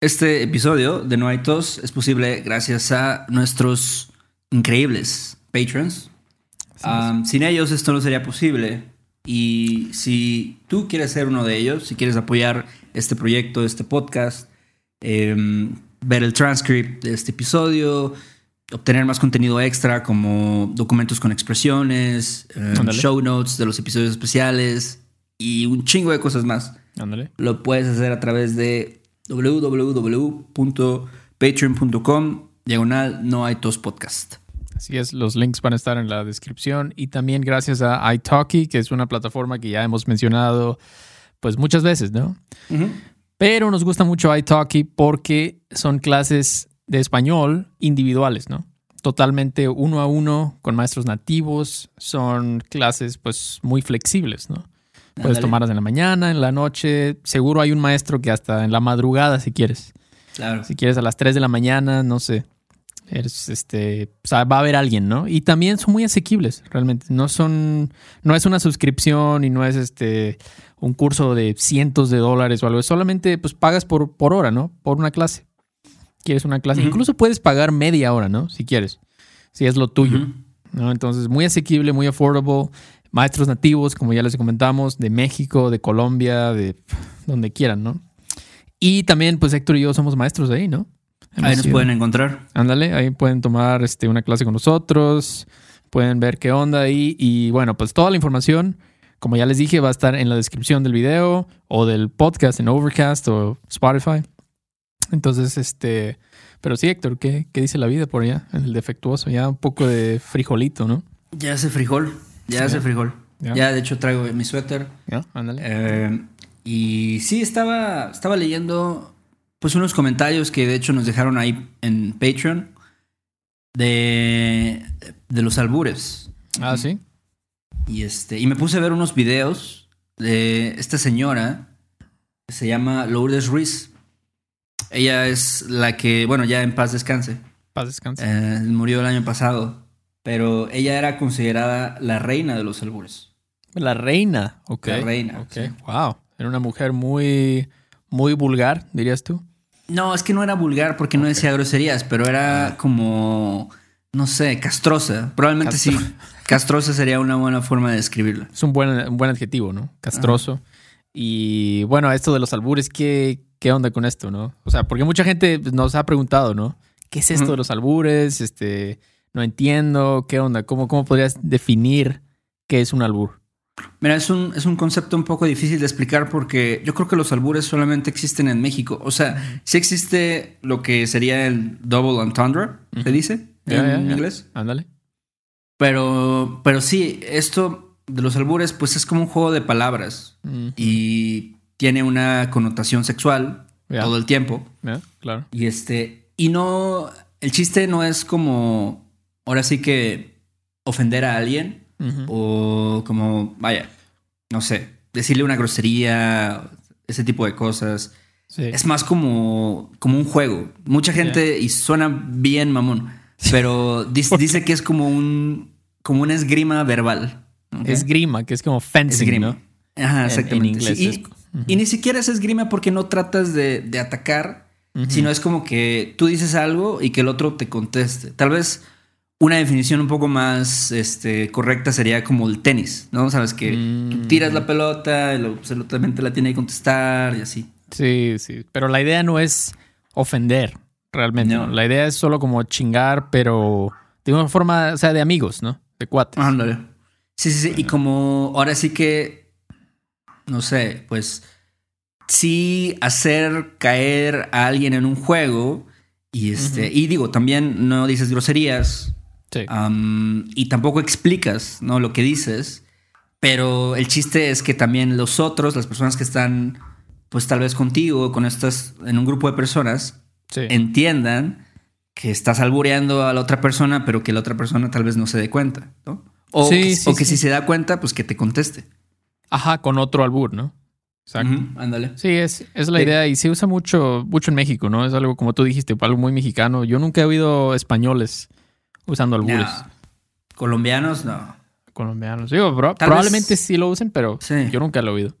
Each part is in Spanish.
Este episodio de No hay tos es posible gracias a nuestros increíbles patrons. Um, sin ellos esto no sería posible. Y si tú quieres ser uno de ellos, si quieres apoyar este proyecto, este podcast, em, ver el transcript de este episodio, obtener más contenido extra como documentos con expresiones, em, show notes de los episodios especiales y un chingo de cosas más. Ándale. Lo puedes hacer a través de www.patreon.com diagonal no hay tos podcast. Así es, los links van a estar en la descripción y también gracias a iTalki, que es una plataforma que ya hemos mencionado pues muchas veces, ¿no? Pero nos gusta mucho iTalki porque son clases de español individuales, ¿no? Totalmente uno a uno con maestros nativos, son clases pues muy flexibles, ¿no? Puedes tomarlas en la mañana, en la noche. Seguro hay un maestro que hasta en la madrugada, si quieres. Claro. Si quieres a las 3 de la mañana, no sé. Eres, este, o sea, va a haber alguien, ¿no? Y también son muy asequibles, realmente. No son, no es una suscripción y no es este un curso de cientos de dólares o algo. Solamente pues pagas por, por hora, ¿no? Por una clase. Quieres una clase. Incluso puedes pagar media hora, ¿no? Si quieres. Si es lo tuyo. ¿no? Entonces, muy asequible, muy affordable maestros nativos, como ya les comentamos, de México, de Colombia, de donde quieran, ¿no? Y también, pues Héctor y yo somos maestros de ahí, ¿no? ahí nos pueden encontrar. Ándale, ahí pueden tomar este, una clase con nosotros, pueden ver qué onda ahí. Y bueno, pues toda la información, como ya les dije, va a estar en la descripción del video o del podcast en Overcast o Spotify. Entonces, este, pero sí, Héctor, ¿qué, qué dice la vida por allá? En el defectuoso, ya un poco de frijolito, ¿no? Ya hace frijol. Ya hace frijol. Ya, de hecho, traigo mi suéter. Ya, ándale. Eh, y sí, estaba, estaba leyendo pues unos comentarios que de hecho nos dejaron ahí en Patreon de, de los albures. Ah, sí. Y, este, y me puse a ver unos videos de esta señora que se llama Lourdes Ruiz. Ella es la que, bueno, ya en paz descanse. Paz descanse. Eh, murió el año pasado. Pero ella era considerada la reina de los albures. La reina, ok. La reina. Ok, wow. Era una mujer muy, muy vulgar, dirías tú. No, es que no era vulgar porque no decía groserías, pero era ah. como, no sé, castrosa. Probablemente sí. Castrosa sería una buena forma de describirla. Es un buen, buen adjetivo, ¿no? Castroso. Y bueno, esto de los albures, ¿qué, ¿qué onda con esto, no? O sea, porque mucha gente nos ha preguntado, ¿no? ¿Qué es esto de los albures? Este, no entiendo, ¿qué onda? ¿Cómo, cómo podrías definir qué es un albur? Mira, es un, es un concepto un poco difícil de explicar porque yo creo que los albures solamente existen en México. O sea, sí existe lo que sería el double entendre, ¿se dice en inglés? Ándale. Pero, pero sí, esto de los albures, pues es como un juego de palabras y tiene una connotación sexual todo el tiempo. claro. Y este, y no, el chiste no es como ahora sí que ofender a alguien o como, vaya, no sé, decirle una grosería, ese tipo de cosas. Es más como, como un juego. Mucha gente, y suena bien mamón, pero dice, que es como un, como una esgrima verbal. Esgrima, que es como fencing, ¿no? Ajá, exactamente. En, inglés. Y, ni siquiera es esgrima porque no tratas de, de atacar, sino es como que tú dices algo y que el otro te conteste. Tal vez una definición un poco más este, correcta sería como el tenis, ¿no? Sabes que tú mm. tiras la pelota, y absolutamente la tiene que contestar y así. Sí, sí. Pero la idea no es ofender, realmente. La idea es solo como chingar, pero de una forma, o sea, de amigos, ¿no? De cuates. Ándale. Sí, sí, sí. Y como ahora sí que, no sé, pues sí hacer caer a alguien en un juego. Y este, y digo, también no dices groserías, y tampoco explicas ¿no? lo que dices. Pero el chiste es que también los otros, las personas que están, pues tal vez contigo, con estas, en un grupo de personas, entiendan que estás albureando a la otra persona, pero que la otra persona tal vez no se dé cuenta, ¿no? O, que, si se da cuenta, pues que te conteste. Ajá, con otro albur, ¿no? Exacto. ándale. Sí, es, es la idea y se usa mucho, mucho en México, ¿no? Es algo, como tú dijiste, algo muy mexicano. Yo nunca he oído españoles usando albures. Colombianos, no. Colombianos. Digo, probablemente sí lo usen, pero yo nunca lo he oído.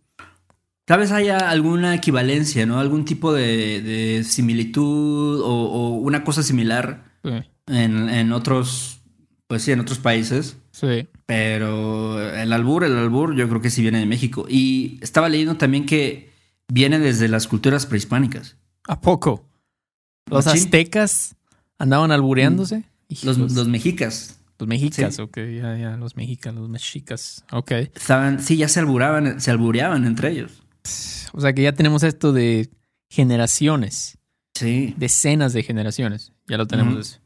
tal vez haya alguna equivalencia, ¿no? Algún tipo de, de similitud o, o, una cosa similar Sí. en, en otros, pues sí, en otros países. Sí. Pero el albur, el albur, yo creo que sí viene de México. Y estaba leyendo también que viene desde las culturas prehispánicas. ¿A poco? ¿Los aztecas andaban albureándose? Los, los mexicas. Los mexicas, Sí. ok, ya, ya, los mexicas, los mexicas, ok. Estaban, sí, ya se alburaban, se albureaban entre ellos. O sea que ya tenemos esto de generaciones, Sí. decenas de generaciones, ya lo tenemos eso.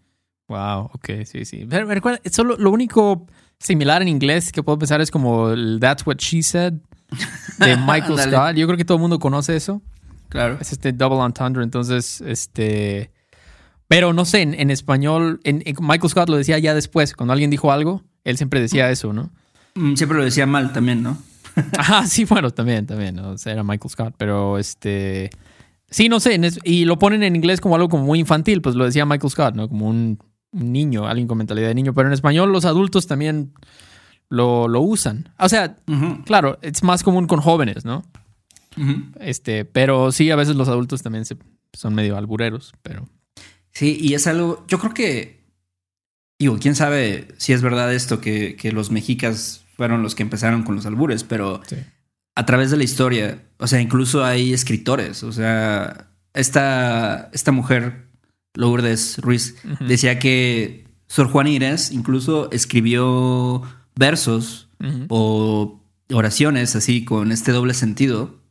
Wow, ok, sí, sí. Pero, ¿cuál- solo lo único similar en inglés que puedo pensar es como el That's What She Said de Michael. Scott. Yo creo que todo el mundo conoce eso. Claro. Es este double entendre, entonces, este... Pero no sé, en, en español, en, en- Michael Scott lo decía ya después, cuando alguien dijo algo, él siempre decía eso, ¿no? Mm, Siempre lo decía mal también, ¿no? Ajá, sí, bueno, también, también, ¿no? O sea, era Michael Scott, pero este... Sí, no sé, y lo ponen en inglés como algo como muy infantil, pues lo decía Michael Scott, ¿no? Como un, un niño, alguien con mentalidad de niño, pero en español los adultos también lo, lo usan. O sea, claro, es más común con jóvenes, ¿no? Este, pero sí, a veces los adultos también se, son medio albureros, pero... Sí, y es algo, yo creo que, digo, quién sabe si es verdad esto, que, que los mexicas fueron los que empezaron con los albures, pero Sí. a través de la historia, o sea, incluso hay escritores, o sea, esta, esta mujer, Lourdes Ruiz, decía que Sor Juana Inés incluso escribió versos o oraciones así con este doble sentido.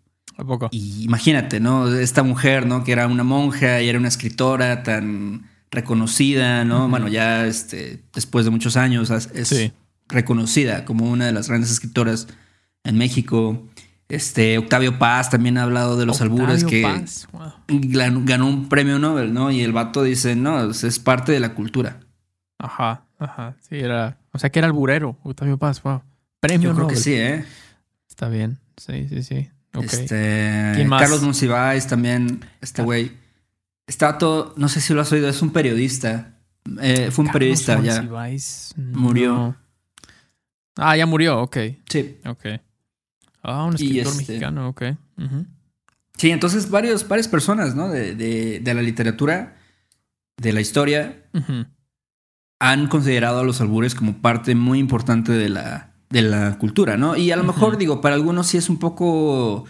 ¿A poco? Y imagínate, ¿no? Esta mujer, ¿no? Que era una monja y era una escritora tan reconocida, ¿no? Bueno, ya este, después de muchos años es Sí. reconocida como una de las grandes escritoras en México. Este, Octavio Paz también ha hablado de los albures Octavio que Paz, wow. gan- ganó un premio Nobel, ¿no? Y el vato dice, no, es- parte de la cultura. Ajá, ajá. Sí, era... O sea, que era alburero, Octavio Paz, wow. Premio Yo creo que Nobel. sí, ¿eh? Está bien, sí, sí, sí. Este, ¿Quién más? Carlos Monsiváis también, este güey. Está todo, no sé si lo has oído, es un periodista. Eh, fue un Carlos periodista ya. Monsiváis, Murió. no. Ah, ya murió, ok, Sí. ok. Ah, un escritor este- mexicano, ok. Sí, entonces varios, varias personas, ¿no? De, de- de la literatura, de la historia, han considerado a los albures como parte muy importante de la, de la cultura, ¿no? Y a lo mejor, digo, para algunos sí es un poco,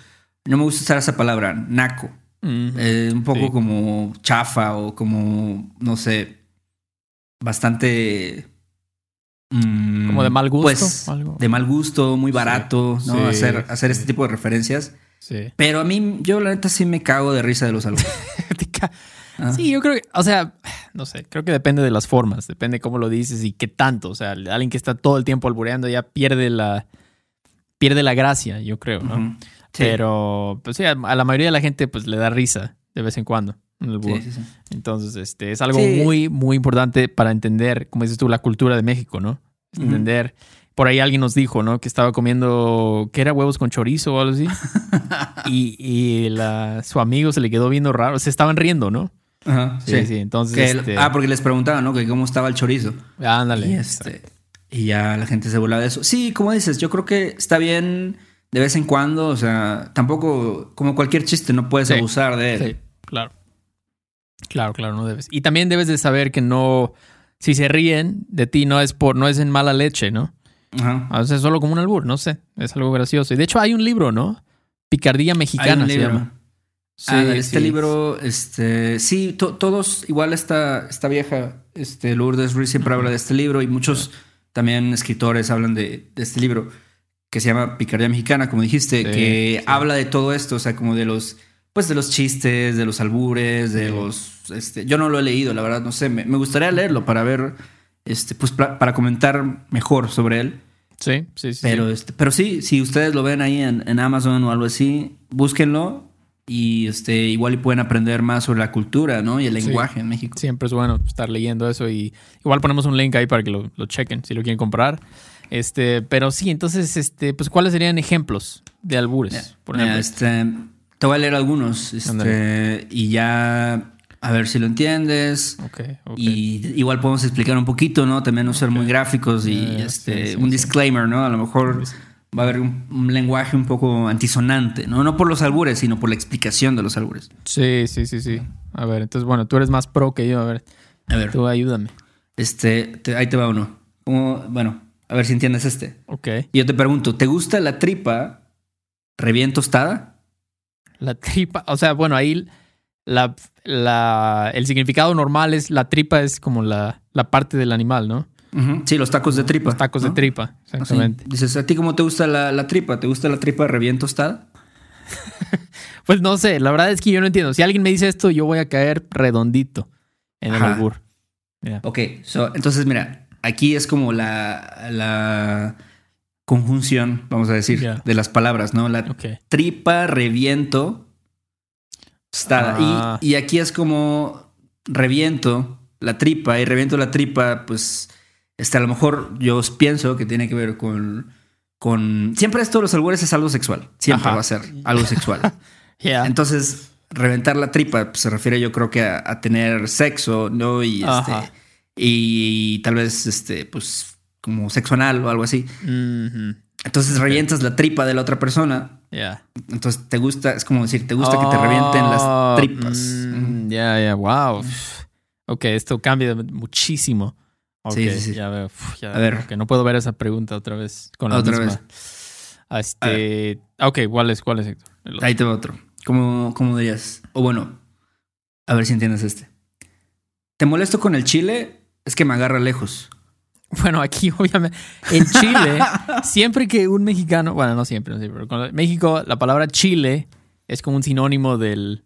no me gusta usar esa palabra, naco. Eh, un poco Sí. como chafa o como, no sé, bastante... mm, Como de mal gusto, Pues, algo. de mal gusto, muy barato, ¿no? Sí, hacer, hacer este tipo de referencias. Sí. Pero a mí, yo la neta sí me cago de risa de los ca- Ah. Sí, yo creo que, o sea, no sé, creo que depende de las formas, depende cómo lo dices y qué tanto. O sea, alguien que está todo el tiempo albureando ya pierde la, pierde la gracia, yo creo, ¿no? Sí. Pero, pues sí, a, a la mayoría de la gente pues le da risa de vez en cuando. Sí, sí, sí. Entonces, este, es algo Sí. muy, muy importante para entender, como dices tú, la cultura de México, ¿no? Entender. Por ahí alguien nos dijo, ¿no? Que estaba comiendo, que era huevos con chorizo o algo así. y y la- su amigo se le quedó viendo raro. Se estaban riendo, ¿no? Ajá, Sí, sí. Entonces, Que el- este, Ah, porque les preguntaban, ¿no? Que cómo estaba el chorizo. ándale. Y, este, y ya la gente se burlaba de eso. Sí, como dices, yo creo que está bien de vez en cuando. O sea, tampoco, como cualquier chiste, no puedes Sí. abusar de él. Sí, claro. Claro, claro, no debes. Y también debes de saber que no, si se ríen de ti, no es por, no es en mala leche, ¿no? Ajá. A veces es solo como un albur, no sé. Es algo gracioso. Y de hecho hay un libro, ¿no? Picardía mexicana se llama. Sí, Ah, este sí. libro, este, sí, to- todos, igual esta, esta vieja, este, Lourdes Ruiz siempre habla de este libro y muchos también escritores hablan de, de este libro que se llama Picardía Mexicana, como dijiste, Sí, que habla de todo esto, o sea, como de los, pues de los chistes, de los albures, de los, este, yo no lo he leído, la verdad, no sé, me, me gustaría leerlo para ver, este, pues para comentar mejor sobre él. Sí, sí, sí. Pero, este, pero sí, si ustedes lo ven ahí en, en Amazon o algo así, búsquenlo y este, igual pueden aprender más sobre la cultura, ¿no? Y el Sí. lenguaje en México. Siempre es bueno estar leyendo eso y igual ponemos un link ahí para que lo, lo chequen si lo quieren comprar. Este, pero sí, entonces, este, pues, ¿cuáles serían ejemplos de albures? Por ejemplo. este, te voy a leer algunos este, y ya a ver si lo entiendes. Y igual podemos explicar un poquito, ¿no? También no ser muy gráficos y este, sí, sí, un disclaimer, ¿no? A lo mejor va a haber un, un lenguaje un poco antisonante, ¿no? No por los albures, sino por la explicación de los albures. Sí, sí, sí, sí. A ver, entonces, bueno, tú eres más pro que yo. A ver, A ver, tú ayúdame. este, te- ahí te va uno. Como- bueno, a ver si entiendes este. Ok. Y yo te pregunto, ¿te gusta la tripa revién tostada? La tripa, o sea, bueno, ahí la, la, el significado normal es la tripa es como la, la parte del animal, ¿no? Sí, los tacos de tripa. Los tacos de tripa, Así. exactamente. Dices, ¿a ti cómo te gusta la, la tripa? ¿Te gusta la tripa revién tostada? Pues no sé, la verdad es que yo no entiendo. Si alguien me dice esto, yo voy a caer redondito en el albur. Ya. Ok, so, entonces mira, aquí es como la, la conjunción, vamos a decir, de las palabras, ¿no? La tripa, reviento, tostada. Ah. Y, y aquí es como reviento la tripa y reviento la tripa, pues, este, a lo mejor yo pienso que tiene que ver con... con siempre esto de los albures es algo sexual. Siempre Ajá. va a ser algo sexual. Ya. Entonces, reventar la tripa pues, se refiere yo creo que a, a tener sexo, ¿no? Y, este, y tal vez, este, pues, como sexo anal o algo así. Ujú. Entonces revientas la tripa de la otra persona. Ya. Entonces te gusta, es como decir, te gusta que te revienten Oh, las tripas. mm, Ya, ya, wow. Ok, esto cambia muchísimo. Ok, Sí, sí, sí. ya veo. Uf, ya A ver. ok, no puedo ver esa pregunta otra vez con la Otra misma. Este, ok, ¿cuál es? ¿Cuál es? Héctor? Ahí te va otro. ¿Cómo, ¿Cómo dirías? O bueno, a ver si entiendes este. ¿Te molesto con el chile? Es que me agarra lejos. Bueno, aquí obviamente en Chile, siempre que un mexicano, bueno, no siempre, no siempre, pero con México la palabra Chile es como un sinónimo del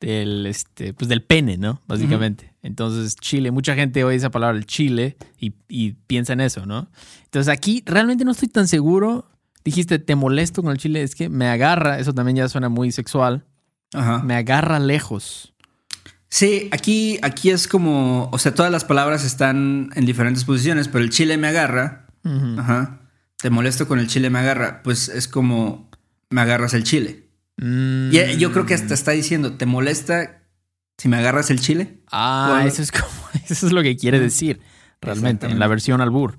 del este pues del pene, ¿no? Básicamente. Entonces, Chile, mucha gente oye esa palabra el Chile y, y piensa en eso, ¿no? Entonces, aquí realmente no estoy tan seguro. Dijiste, te molesto con el chile, es que me agarra, eso también ya suena muy sexual. Ajá. Me agarra lejos. Sí, aquí, aquí es como, o sea, todas las palabras están en diferentes posiciones, pero el chile me agarra. Ajá. Te molesto con el chile me agarra. Pues es como me agarras el chile. Mm. Y eh, yo creo que hasta está diciendo, ¿te molesta si me agarras el chile? Ah, eso es como, eso es lo que quiere decir realmente en la versión albur.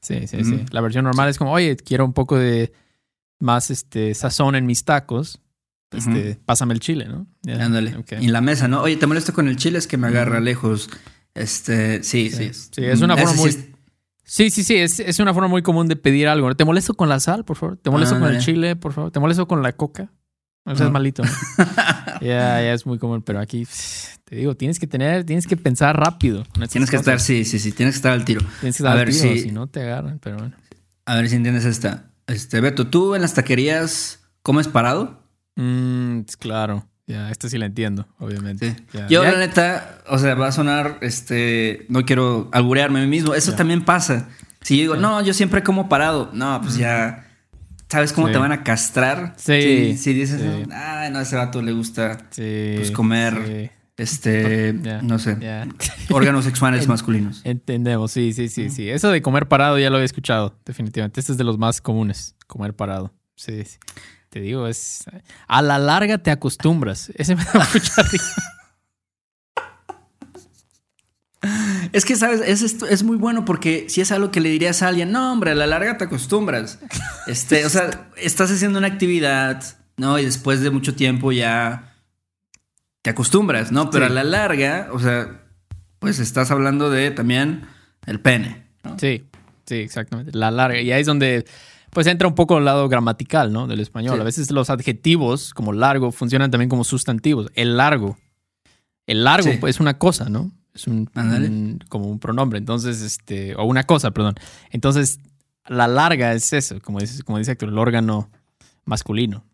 Sí, sí, sí. La versión normal es como, oye, quiero un poco de más este sazón en mis tacos. Este, pásame el chile, ¿no? Ándale. Y en la mesa, ¿no? Oye, ¿te molesto con el chile? Es que me agarra lejos. Este, sí, sí. Sí. Sí, es una forma muy- Sí, sí, sí, es, es una forma muy común de pedir algo. ¿Te molesto con la sal, por favor? ¿Te molesto con el chile, por favor? ¿Te molesto con la coca? No seas Ajá. malito. ¿no? Ya, ya es muy común, pero aquí te digo, tienes que tener, tienes que pensar rápido. Tienes que estar, sí, sí, sí. Tienes que estar al tiro. Tienes que a estar ver al tiro, si- si no te agarran, pero bueno. A ver si entiendes esta. Este, Beto, ¿tú en las taquerías comes parado? Mm, claro. Ya, esta sí la entiendo, obviamente. Sí. Ya, Yo, ya- la neta, o sea, va a sonar, este, no quiero alburearme a mí mismo. Eso Ya. también pasa. Si yo digo, no, yo siempre como parado. No, pues ya, ¿sabes cómo Sí. te van a castrar? Sí, Si, si dices, sí. ah, no, a ese vato le gusta, Sí, pues, comer. este, no sé, órganos sexuales masculinos. Entendemos, sí, sí, sí, sí. Eso de comer parado ya lo he escuchado, definitivamente. Este es de los más comunes, comer parado. Sí, sí. Te digo, es... A la larga te acostumbras. Ese me da mucha risa. Es que, ¿sabes? Es, esto- es muy bueno porque si es algo que le dirías a alguien, no, hombre, a la larga te acostumbras. Este, o sea, estás haciendo una actividad, ¿no? Y después de mucho tiempo ya te acostumbras, ¿no? Pero Sí. a la larga, o sea, pues estás hablando de también el pene. ¿no? Sí, sí, exactamente. La larga. Y ahí es donde pues entra un poco el lado gramatical, ¿no? Del español. Sí. A veces los adjetivos, como largo, funcionan también como sustantivos. El largo. El largo Sí. pues, es una cosa, ¿no? Es un, como un pronombre. Entonces, este, o una cosa, perdón. Entonces, la larga es eso, como dice, como dice Héctor, el órgano masculino.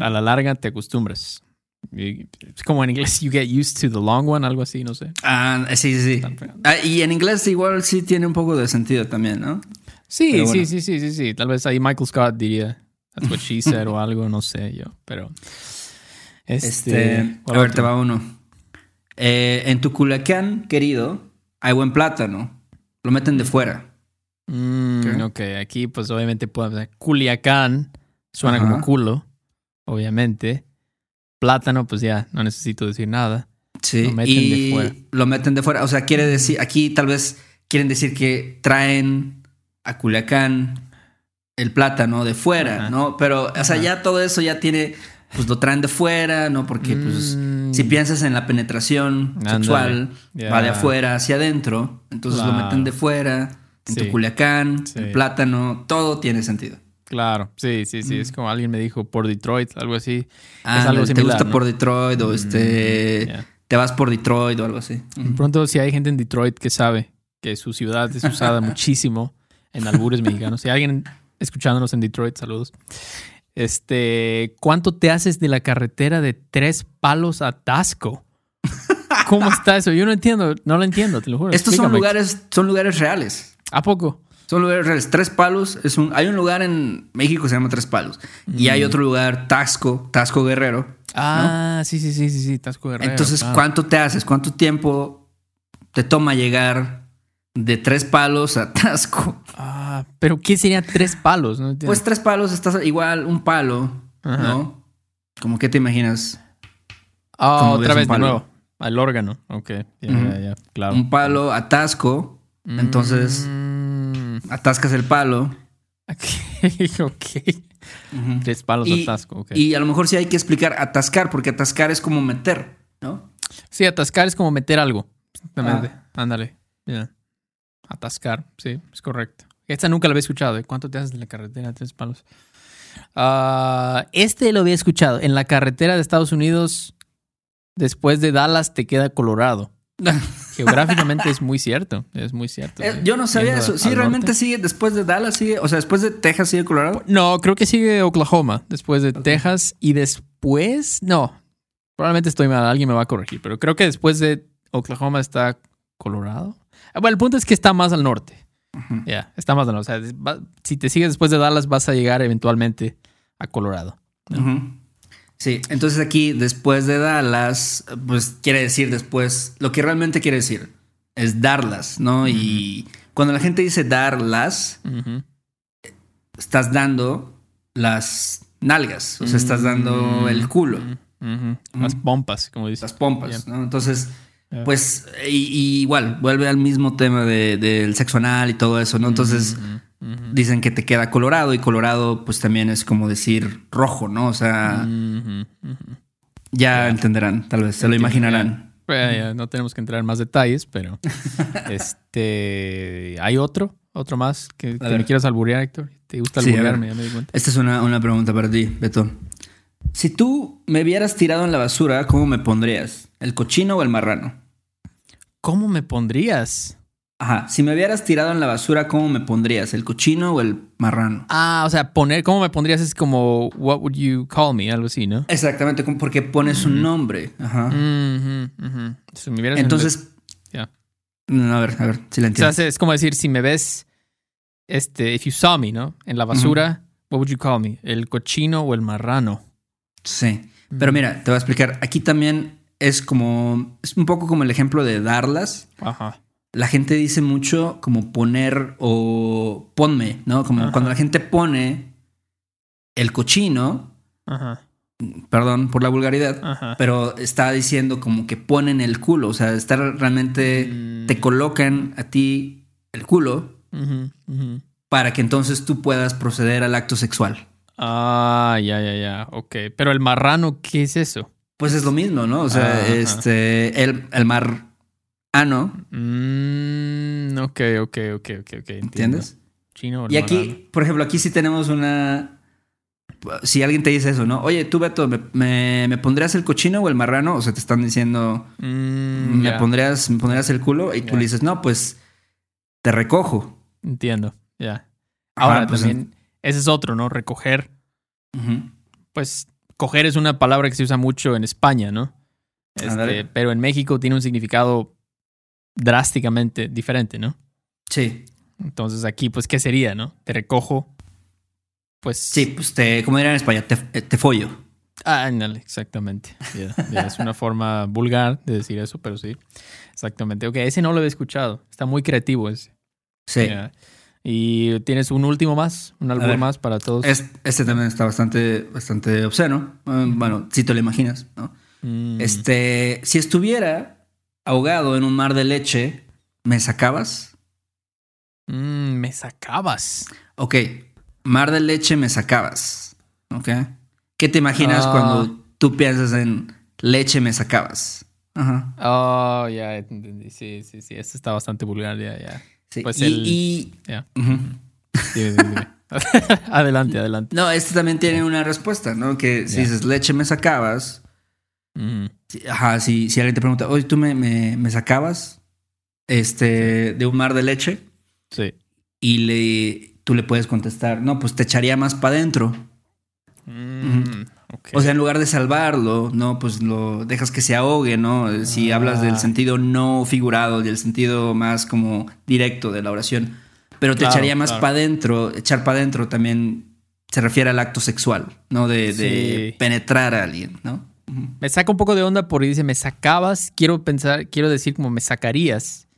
A la larga te acostumbras. Es como en inglés, you get used to the long one, algo así, no sé. Ah, sí, sí, sí. Ah, y en inglés igual sí tiene un poco de sentido también, ¿no? Sí, sí, sí, sí, sí, sí. Tal vez ahí Michael Scott diría That's what she said o algo, no sé yo. Pero. Este. Este, ¿cuál a ver, te va uno. Eh, en tu Culiacán, querido, hay buen plátano. Lo meten de fuera. Mm, ok, aquí pues obviamente puede ser Culiacán, suena Ajá. como culo, obviamente. Plátano, pues ya, no necesito decir nada. Sí, Lo meten y de fuera. lo meten de fuera. O sea, quiere decir, aquí tal vez quieren decir que traen a Culiacán el plátano de fuera, ¿no? Pero, o sea, ya todo eso ya tiene, pues lo traen de fuera, ¿no? Porque, pues, Mm. si piensas en la penetración sexual, va de afuera hacia adentro, entonces lo meten de fuera, en Sí. tu Culiacán, Sí. el plátano, todo tiene sentido. Claro, sí, sí, sí. Es como alguien me dijo por Detroit, algo así. es Ah, algo te similar. gusta ¿no? por Detroit o este, ya. te vas por Detroit o algo así. De pronto, si hay gente en Detroit que sabe que su ciudad es usada muchísimo en albures mexicanos. Si hay alguien escuchándonos en Detroit, saludos. Este, ¿cuánto te haces de la carretera de tres palos a Tasco? ¿Cómo está eso? Yo no entiendo, no lo entiendo, te lo juro. Estos son lugares, son lugares reales. ¿A poco? Son lugares reales. Tres Palos es un. Hay un lugar en México que se llama Tres Palos. Y Mm. hay otro lugar, Tasco, Tasco Guerrero. Ah, sí, sí, sí, sí, sí, Tasco Guerrero. Entonces, claro. ¿cuánto te haces? ¿Cuánto tiempo te toma llegar de Tres Palos a Tasco? Ah, pero ¿qué serían tres palos? No. Pues Tres Palos estás igual, un palo, Ajá. ¿no? Como que te imaginas. Ah, otra vez de nuevo. Al órgano. Ok, ya, ya, ya, claro. Un palo a Tasco. Entonces, Mm, atascas el palo. ok, ok. Ujú. Tres palos Y- atasco, ok. Y a lo mejor sí hay que explicar atascar, porque atascar es como meter, ¿no? Sí, atascar es como meter algo. Exactamente. Ah. Ándale. Atascar, sí, es correcto. Esta nunca la había escuchado. ¿eh? ¿Cuánto te haces de la carretera tres palos? Ah, este lo había escuchado. En la carretera de Estados Unidos, después de Dallas, te queda Colorado. Geográficamente es muy cierto. Es muy cierto. Eh, sí. yo no sabía eso. Sí, al realmente norte. sigue después de Dallas, sigue, o sea, después de Texas sigue Colorado. No, creo que sigue Oklahoma, después de Texas y después, no, probablemente estoy mal, alguien me va a corregir, pero creo que después de Oklahoma está Colorado. Bueno, el punto es que está más al norte. Ya, está más al norte. O sea, va- si te sigues después de Dallas vas a llegar eventualmente a Colorado. Sí, entonces aquí después de Dallas, pues quiere decir después, lo que realmente quiere decir es darlas, ¿no? Y cuando la gente dice darlas, estás dando las nalgas, o sea, estás dando el culo. Las pompas, como dices. las pompas, ¿no? Entonces. Pues, y, y igual, vuelve al mismo tema de- del sexo anal y todo eso, ¿no? Entonces, dicen que te queda colorado y colorado, pues también es como decir rojo, ¿no? O sea, ya entenderán, tal vez, se lo imaginarán. Pues, ya, no tenemos que entrar en más detalles, pero este hay otro, otro más que, que me quieras alburear, Héctor. ¿Te gusta Sí, alburearme? Ya me di cuenta. Esta es una, una pregunta para ti, Beto. Si tú me vieras tirado en la basura, ¿cómo me pondrías? ¿El cochino o el marrano? ¿Cómo me pondrías? Ajá, si me vieras tirado en la basura, ¿cómo me pondrías? ¿El cochino o el marrano? Ah, o sea, poner, ¿cómo me pondrías? Es como, what would you call me? Algo así, ¿no? Exactamente, porque pones un nombre. Ajá. Si me vieras en- Entonces, Ya. no, a ver, a ver, si la O sea, entiendo. es- es como decir, si me ves, este, if you saw me, ¿no? En la basura, what would you call me? ¿El cochino o el marrano? Sí. Pero mira, te voy a explicar. Aquí también es como. Es un poco como el ejemplo de darlas. Ajá. La gente dice mucho como poner o ponme, ¿no? Como Ajá. cuando la gente pone el cochino, Ajá. perdón por la vulgaridad, Ajá. pero está diciendo como que ponen el culo. O sea, está realmente. Mm. Te colocan a ti el culo para que entonces tú puedas proceder al acto sexual. Ah, ya, ya, ya. Ok. Pero el marrano, ¿qué es eso? Pues es lo mismo, ¿no? O sea, Ajá. este. El, el mar. ano, Mm, ok, ok, ok, ok, ok. entiendo. ¿entiendes? Chino Y aquí, por ejemplo, aquí sí tenemos una. Si alguien te dice eso, ¿no? Oye, tú, Beto, ¿me, me, me pondrías el cochino o el marrano? O sea, te están diciendo, Mm, ¿me, pondrías, ¿me pondrías el culo? Y tú le dices, no, pues te recojo. Entiendo, ya. Ahora pues, también, ese es otro, ¿no? Recoger. Pues coger es una palabra que se usa mucho en España, ¿no? Este, pero en México tiene un significado drásticamente diferente, ¿no? Sí. Entonces aquí, pues, ¿qué sería, no? Te recojo. Pues. Sí, pues te, como dirían en España, te, eh, te follo. Ah, ándale, exactamente. Es una forma vulgar de decir eso, pero sí. Exactamente. Ok, ese no lo había escuchado. Está muy creativo ese. Sí. Y tienes un último más, un ver. más para todos. Es- este también está bastante, bastante obsceno. Eh, Bueno, si te lo imaginas, ¿no? Mm, Este, si estuviera ahogado en un mar de leche, ¿me sacabas? mm, me sacabas. Ok, mar de leche me sacabas. ¿Ok? ¿Qué te imaginas Ah. cuando tú piensas en leche me sacabas? Ajá. Oh, ya entendí. Sí, sí, sí. Esto está bastante vulgar, ya, ya. Sí, Pues y, el- y- Ya. ujú. Dime, dime, dime. adelante, adelante. No, este también tiene una respuesta, ¿no? Que si dices leche me sacabas, si- ajá, si, si alguien te pregunta, oye, ¿tú me, me, me sacabas este, de un mar de leche? Sí. Y le, tú le puedes contestar, no, pues te echaría más para adentro. Mm, O sea, en lugar de salvarlo, no, pues lo dejas que se ahogue, ¿no? Si Ah. hablas del sentido no figurado, del sentido más como directo de la oración. Pero te Claro, echaría más claro. para adentro, echar para adentro también se refiere al acto sexual, ¿no? De, penetrar a alguien, ¿no? Me saca un poco de onda porque dice, me sacabas, quiero pensar, quiero decir como me sacarías,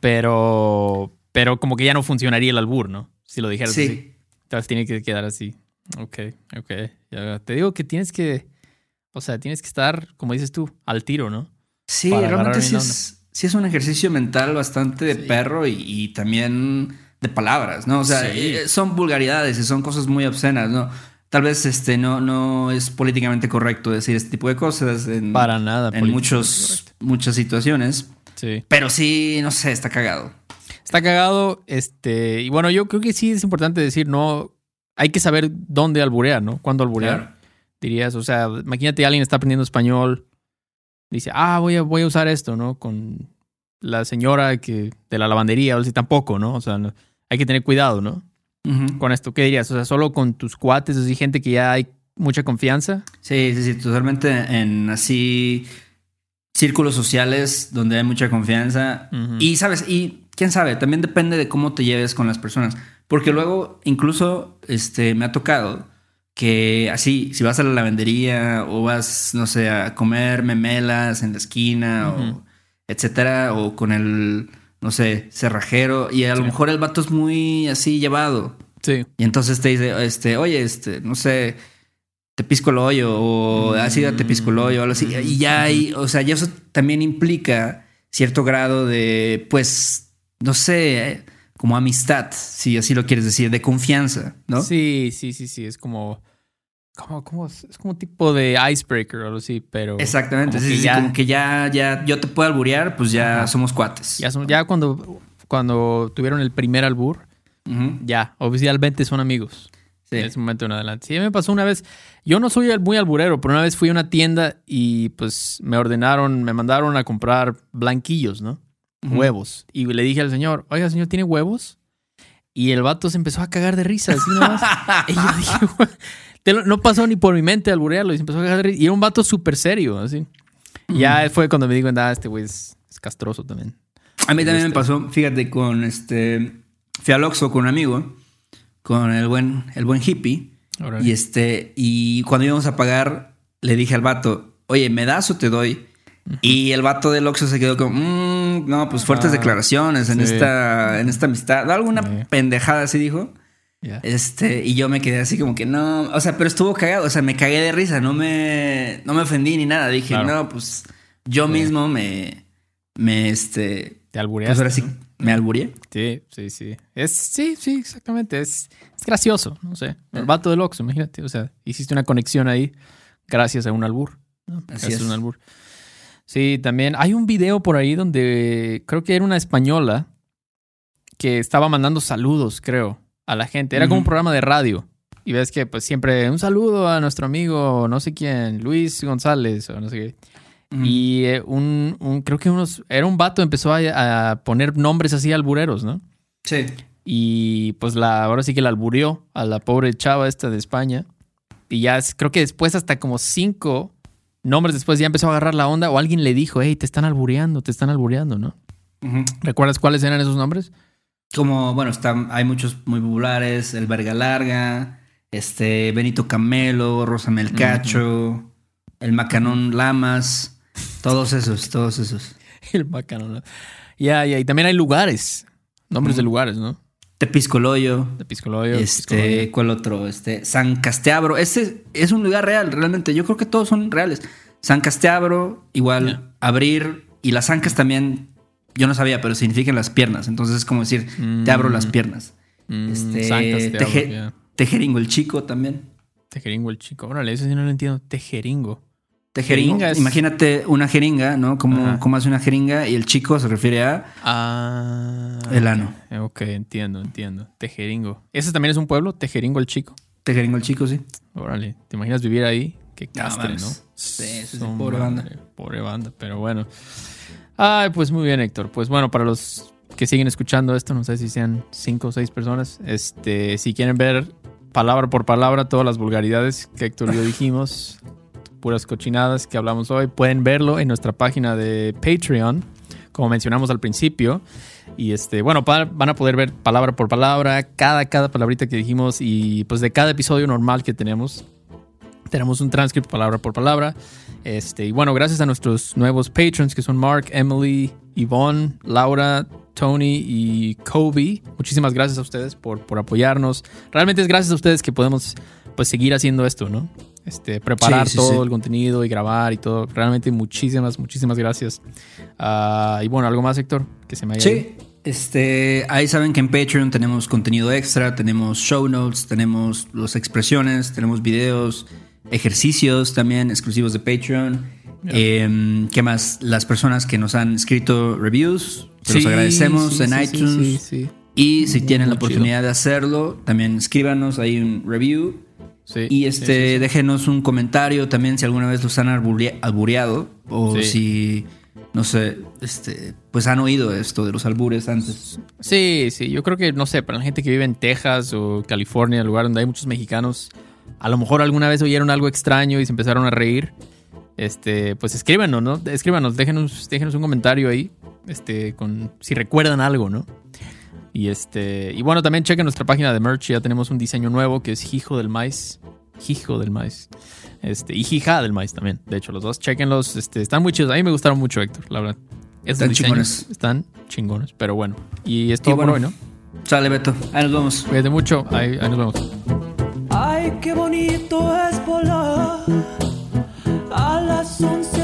pero, pero como que ya no funcionaría el albur, ¿no? Si lo dijeras así. Sí. Entonces tiene que quedar así. Ok, ok. Ya, te digo que tienes que, o sea, tienes que estar, como dices tú, al tiro, ¿no? Sí, Para realmente sí es, sí es un ejercicio mental bastante de Sí. perro y, y también de palabras, ¿no? O sea, Sí. eh, son vulgaridades y son cosas muy obscenas, ¿no? Tal vez este no, no es políticamente correcto decir este tipo de cosas en, Para nada. en muchos, correcto. muchas situaciones. Sí. Pero sí, no sé, está cagado. Está cagado, este, y bueno, yo creo que sí es importante decir, no, hay que saber dónde alburear, ¿no? Cuándo alburear. Claro. dirías, o sea, imagínate alguien está aprendiendo español, dice, ah, voy a, voy a usar esto, ¿no? Con la señora que de la lavandería, o si tampoco, ¿no? O sea, no- hay que tener cuidado, ¿no? Con esto, ¿qué dirías? O sea, solo con tus cuates, así gente que ya hay mucha confianza. Sí, sí, sí, totalmente en así círculos sociales donde hay mucha confianza. Y sabes, y quién sabe, también depende de cómo te lleves con las personas. Porque luego, incluso, este, me ha tocado que así, si vas a la lavandería o vas, no sé, a comer memelas en la esquina o etcétera, o con el, no sé, cerrajero, y a lo mejor el vato es muy así llevado. Sí. Y entonces te dice, este, oye, este, no sé, te pisco el hoyo o Mm. así te pisco el hoyo o algo así. Y ya hay, o sea, ya eso también implica cierto grado de, pues, no sé, eh, como amistad, si así lo quieres decir, de confianza, ¿no? Sí, sí, sí, sí, es como, como, como, es como un tipo de icebreaker o algo así, pero... Exactamente, como sí, que ya- como que ya, ya, yo te puedo alburear, pues ya somos cuates. Ya, son- ya cuando, cuando tuvieron el primer albur, ya, oficialmente son amigos. sí. En ese momento en adelante. Sí, me pasó una vez. Yo no soy muy alburero, pero una vez fui a una tienda y pues me ordenaron, me mandaron a comprar blanquillos, ¿no? Huevos. Y le dije al señor, oiga, señor, ¿tiene huevos? Y el vato se empezó a cagar de risa, así nomás. y yo dije, no pasó ni por mi mente alburearlo. Y se empezó a cagar de risa. Y era un vato súper serio, así. Ya fue cuando me di cuenta, ah, este güey es, es castroso también. A mí también me Este. pasó, fíjate, con este. Fui al Oxxo con un amigo, con el buen, el buen hippie. Y este, y cuando íbamos a pagar, le dije al vato, oye, ¿me das o te doy? Y el vato del Oxxo se quedó como, "Mm, no, pues fuertes Ah, declaraciones en sí. esta, en esta amistad. Alguna Sí. pendejada así dijo. Este, y yo me quedé así como que no, o sea, pero estuvo cagado, o sea, me cagué de risa, no me, no me ofendí ni nada. Dije, Claro. no, pues yo Sí. mismo me, me, este, Te pues albureaste. ahora sí, ¿no? me alburé. Sí, sí, sí. Es, sí, sí, exactamente. Es, es gracioso, no sé. El vato del Oxxo, imagínate. O sea, hiciste una conexión ahí gracias a un albur. ¿no? Así Gracias es. a un albur. Sí, también hay un video por ahí donde creo que era una española que estaba mandando saludos, creo, a la gente. Era como un programa de radio. Y ves que pues siempre un saludo a nuestro amigo no sé quién, Luis González o no sé qué. Y eh, un, un- creo que unos, era un vato, empezó a, a poner nombres así albureros, ¿no? Sí. Y pues la, ahora sí que la alburió a la pobre chava esta de España. Y ya es- creo que después hasta como cinco nombres después ya empezó a agarrar la onda o alguien le dijo, hey, te están albureando, te están albureando, ¿no? ¿Recuerdas cuáles eran esos nombres? Como, bueno, están, hay muchos muy populares, el Verga Larga, este, Benito Camelo, Rosa Melcacho, el Macanón Lamas, todos esos, todos esos. El bacano. ¿no? Ya, ya, y también hay lugares, nombres de lugares, ¿no? Tepiscoloyo, De Piscoloyo. este, ¿cuál otro? Este, San Casteabro. Este es un lugar real, realmente. Yo creo que todos son reales. San Casteabro, igual, abrir, y las ancas también, yo no sabía, pero significan las piernas. Entonces es como decir, te abro las piernas. Mm, este, Sancas te teje-. Tejeringo el chico también. Tejeringo el chico. Órale, eso sí no lo entiendo. Tejeringo. Tejeringo. Jeringa es- Imagínate una jeringa, ¿no? Como, Ajá. como hace una jeringa y el chico se refiere a Ah. el ano. Ok, entiendo, entiendo. Tejeringo. ¿Ese también es un pueblo? Tejeringo el chico. Tejeringo el chico, sí. Órale, ¿te imaginas vivir ahí? Qué No castre, ¿no? mames. Sí, sí, sí, pobre banda. Pobre banda, pero bueno. Ay, pues muy bien, Héctor. Pues bueno, para los que siguen escuchando esto, no sé si sean cinco o seis personas, este, si quieren ver palabra por palabra todas las vulgaridades que Héctor y yo dijimos, puras cochinadas que hablamos hoy, pueden verlo en nuestra página de Patreon, como mencionamos al principio. Y este, bueno, van a poder ver palabra por palabra, cada, cada palabrita que dijimos y pues de cada episodio normal que tenemos. Tenemos un transcript palabra por palabra. Este, y bueno, gracias a nuestros nuevos patrons que son Mark, Emily, Yvonne, Laura, Tony y Kobe. Muchísimas gracias a ustedes por, por apoyarnos. Realmente es gracias a ustedes que podemos pues seguir haciendo esto, ¿no? Este, preparar Sí, sí, todo sí. el contenido y grabar y todo. Realmente muchísimas, muchísimas gracias. Ah, y bueno, algo más, Héctor, que se me haya? Sí. Este, ahí saben que en Patreon tenemos contenido extra, tenemos show notes, tenemos las expresiones, tenemos videos, ejercicios también exclusivos de Patreon. Em, ¿Qué más? Las personas que nos han escrito reviews, se los agradecemos en iTunes. Y si tienen la Muy chido. oportunidad de hacerlo, también escríbanos ahí un review. Sí, Y este, sí, sí. déjenos un comentario también si alguna vez los han alburea- albureado o si, no sé, este, pues han oído esto de los albures antes. Sí, sí, yo creo que, no sé, para la gente que vive en Texas o California, lugar donde hay muchos mexicanos, a lo mejor alguna vez oyeron algo extraño y se empezaron a reír. Este, pues escríbanos, ¿no? Escríbanos, déjenos, déjenos un comentario ahí, este, con si recuerdan algo, ¿no? Y este, y bueno, también chequen nuestra página de merch, ya tenemos un diseño nuevo que es Hijo del Maíz. Hijo del Maíz. Este, y Jija del Maíz también. De hecho, los dos, chequenlos, este, están muy chidos. A mí me gustaron mucho, Héctor, la verdad. Estos Están chingones. Están chingones, pero bueno. Y es todo Y por bueno. hoy, ¿no? Sale, Beto. Ahí nos vemos. Cuídate mucho. Ahí, ahí nos vemos. Ay, qué bonito es volar a las 11